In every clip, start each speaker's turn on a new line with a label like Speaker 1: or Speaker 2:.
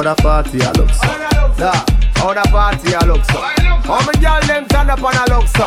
Speaker 1: How the party I look so? Nah, how the party I look so? How many girl them stand up and I look so?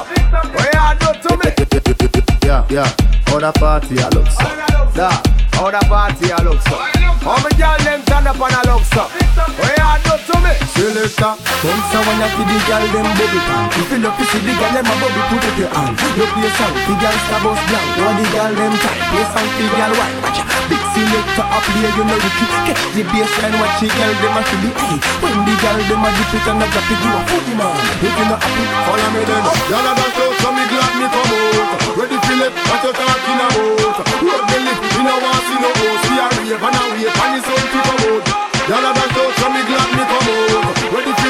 Speaker 1: What you do to me? Yeah, yeah. How the party I look so? Da, how the party I look so? How me girl dem stand up
Speaker 2: and I look so? What
Speaker 3: you do to me? Selector, come so when you see the girl dem baby pan. If
Speaker 4: you love to see the girl dem a bubble, put up your hand. Look your song, the girl star boss blank. You the girl dem tight, play song the girl white. Watch ya, big selector up here, you know you catch the bass and watch the girl dem a feel the hey. When the girl dem a dip it
Speaker 3: and a drop it, you a foodie man. If you not happy, follow me then. Y'all a dance so me glad me come out. Ready Philip, what you talk? rock in a boat. Road me
Speaker 5: live, me no want see no host. We a rave and a wave and it's on people road. Y'all a dance out, so me glad me come out.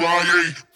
Speaker 5: Why?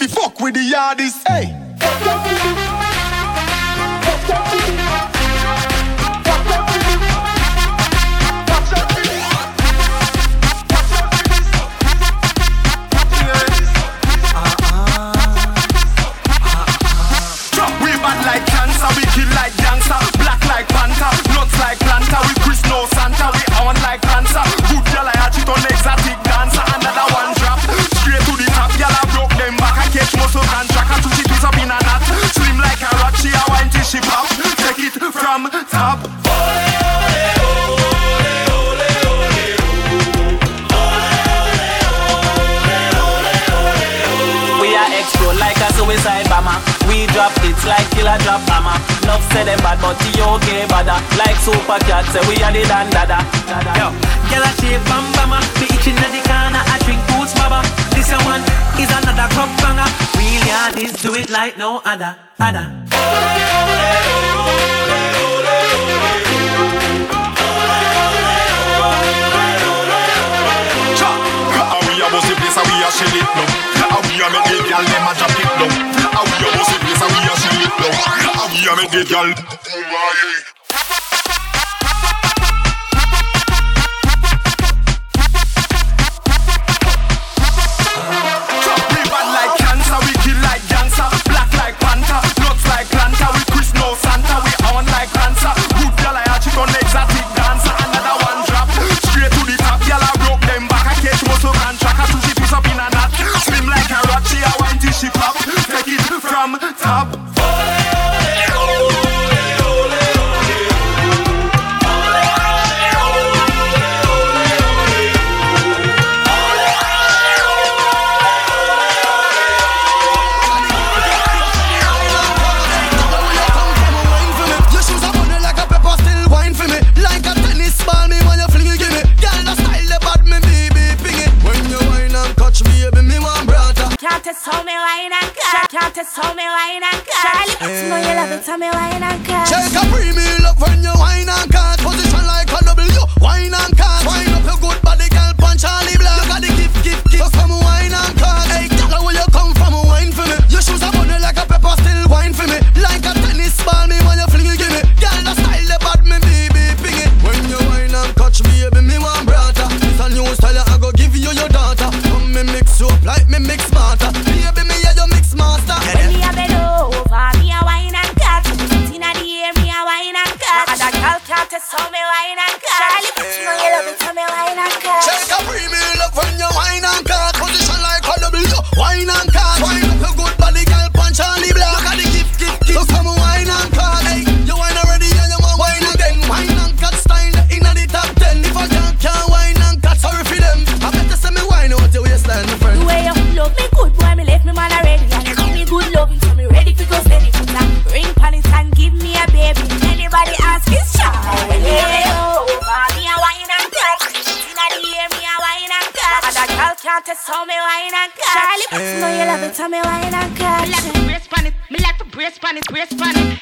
Speaker 5: fi fuck with the yardies. Hey.
Speaker 4: inside Bama. We drop it like killer drop hammer. Love say them bad, but the okay badder. Like super cat, say we are the Don Dada. Yo, girl I shape bam bama. Me itching at the corner, I drink boots baba. This one is another club banger. Really hard is do it like no
Speaker 5: other, other. Chop, we are bossy place and we are shell it
Speaker 3: now. we a make the girl them a drop it. How we a we. How girl. Oh my. Can't care. Can't me why you don't. Charlie, you know you love it, tell me
Speaker 1: why you don't care. Check a premium love when you wine and cut. tell me why you not catch. Me like to brace on it, me like to brace on it, brace on it.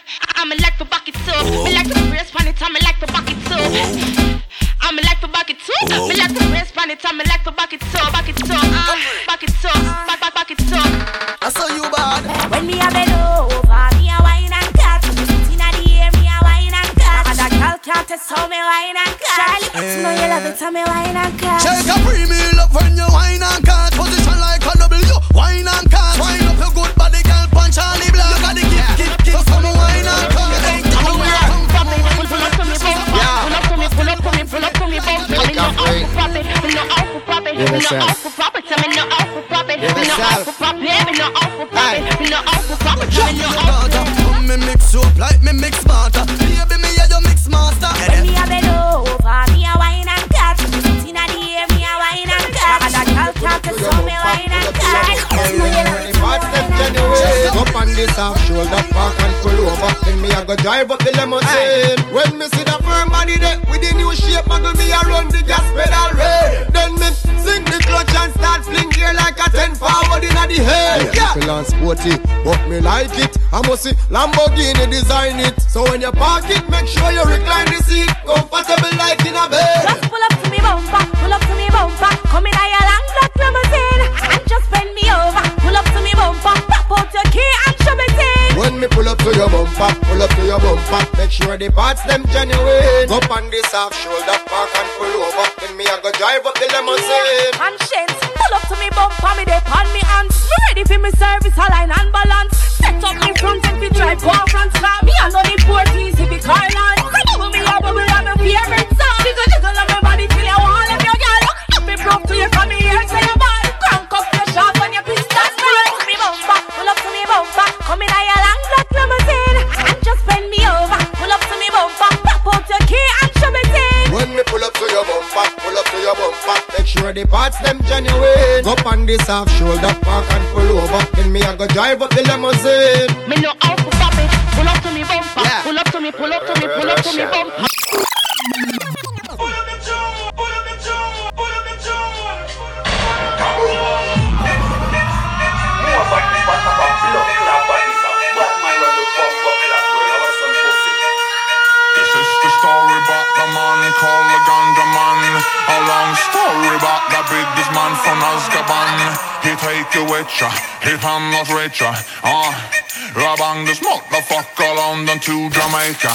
Speaker 1: and sporty. But me like it, I must see Lamborghini design it. So when you park it, make sure you recline the seat. Comfortable like in a bed.
Speaker 3: Just pull up to me bumper, pull up to me bumper. Coming to your
Speaker 1: bumper, pull up to your bumper. Make sure the parts them genuine. Up on this half shoulder park and pull over. Then me I go drive up the limousine.
Speaker 3: And shins, pull up to me bumper, me dey pan me hands. Me ready for me service, align and balance. Set up me front and be drive go front. Me I know the port easy be
Speaker 1: car land. this off, shoulder park and pull over. Then me I go drive up the limousine.
Speaker 4: Me no out for stop. Pull up to me bumper. Yeah. Pull up to me, pull up to me, pull up to me bumper.
Speaker 6: Story about the man called the Ganja Man. A long story about the han från Azkaban. He take you witcha, he han not richa Ah, Rabang the smart the fucker London to Jamaica.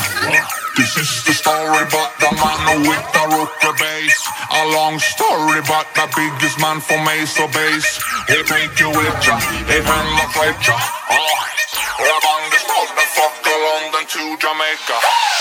Speaker 6: This is the story but the man with the rooker bass A long story but the biggest man for Mesa so Base. He take you witcha, he han not richa Ah, Rabang the smart the London to Jamaica.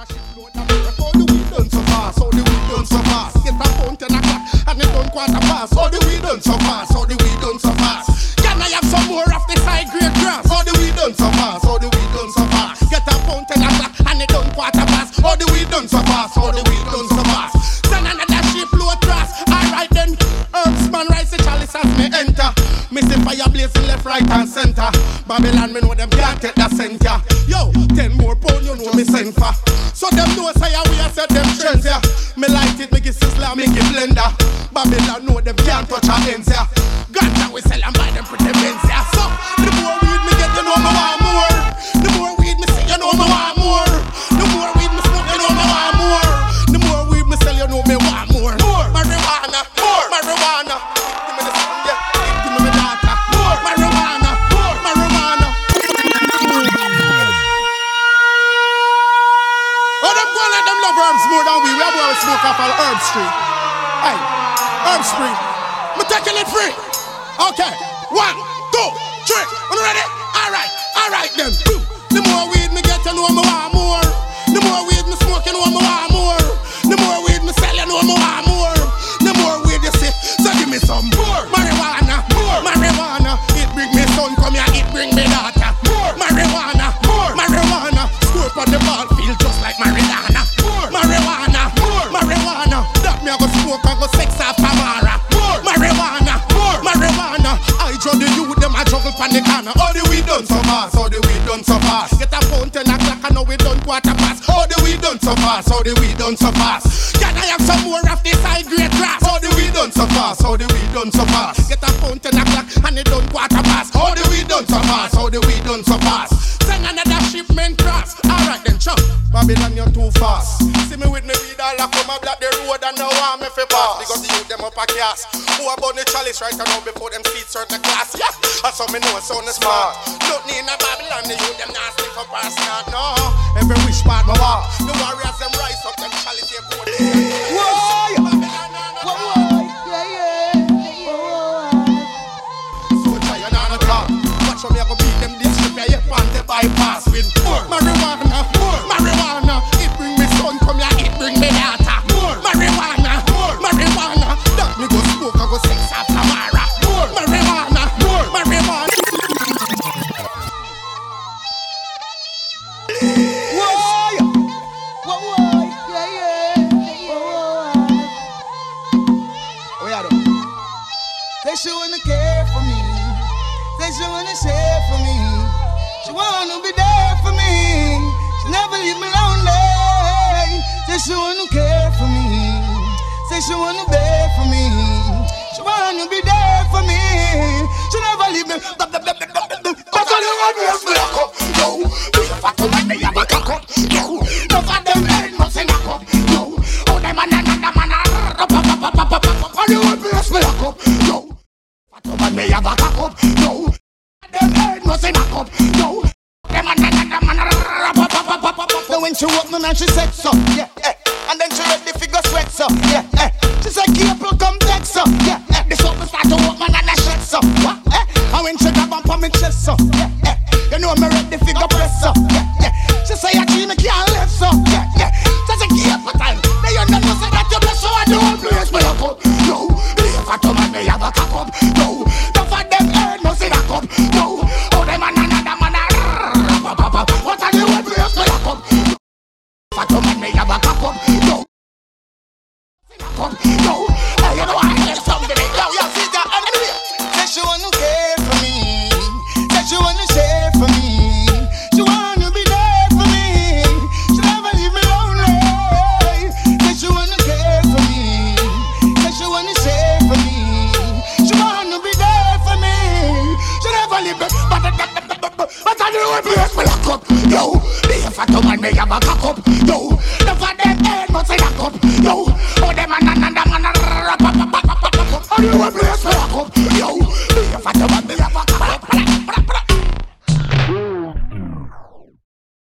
Speaker 6: a the weed done so fast, so the weed done so fast. Get a phone ten o'clock and it
Speaker 7: done quarter past. So the weed done so fast, so the weed done so fast. Can I have some more of this high grade grass? So the weed done so fast, so the weed done so fast. Get a phone ten o'clock and it done quarter past. So the weed done so fast, so the weed done so fast. Send another shipload grass. Alright then, herbs man rise the chalice as me enter. Missing fire blazing left, right and center. Babylon me know them can't take the center. Yo, ten more pound you know me send for. So them know say how we a set them trends yeah. Me light it, make it sizzle, make it blender. Babylon know them can't touch our ends yeah. Ganja we sell them done so fast. Can I have some more of this high grade grass? All the weed done so fast, all the weed done so fast. Get a phone ten o'clock, and it done quarter past. All the weed done so fast, all the weed done so fast. Send another shipment cross. Alright then, chop. Babylon, you're too fast. See me with me weed all I come and block the road and now I'm if pass. Because the youth them up a gas. Who about the chalice right now before them feet certain class? Yeah, that's how me know it's on the smart. Nothing in a Babylon, the youth them up past not. No, every wish part my walk. The warriors up, them the bypass with more marijuana, more marijuana. It bring me son come here, it bring me daughter. More marijuana, more marijuana. That me go smoke, I go sex after Mara. More marijuana, more marijuana.
Speaker 8: Say she She wanna be there for me. She never leave me lonely. Say she wanna care for me. Say she wanna bear for me. She wanna be there for me. She never leave me. But I don't want be a cup. No, be a have a cock up. No, no for them ain't cup. No, oh them man another man a rap up up up up up up. I don't want be a cup. No, woman, have a cock up. No, them cup. No, Now when she me and she said so, yeah, yeah. And then she ready figure sweat so, yeah, yeah. She said, April come back so, yeah, yeah. This me start to walk, man, and I shed so, what, eh? And when she grab on for me chest so, yeah, yeah. You know me ready figure press so, yeah, yeah. She say, I dream me can't live so, Cup, no. Hey, you know I hear something. Yo, yo, see that anyway. Say she wanna care for me. Say she wanna share for me. She wanna be there for me. She never leave me lonely. Say she wanna care for me. Say she wanna share for me. She wanna be there for me. She never leave me. But but but but but but I do it. Place me lock up. Yo, be a fat woman, me have a cock up. Yo.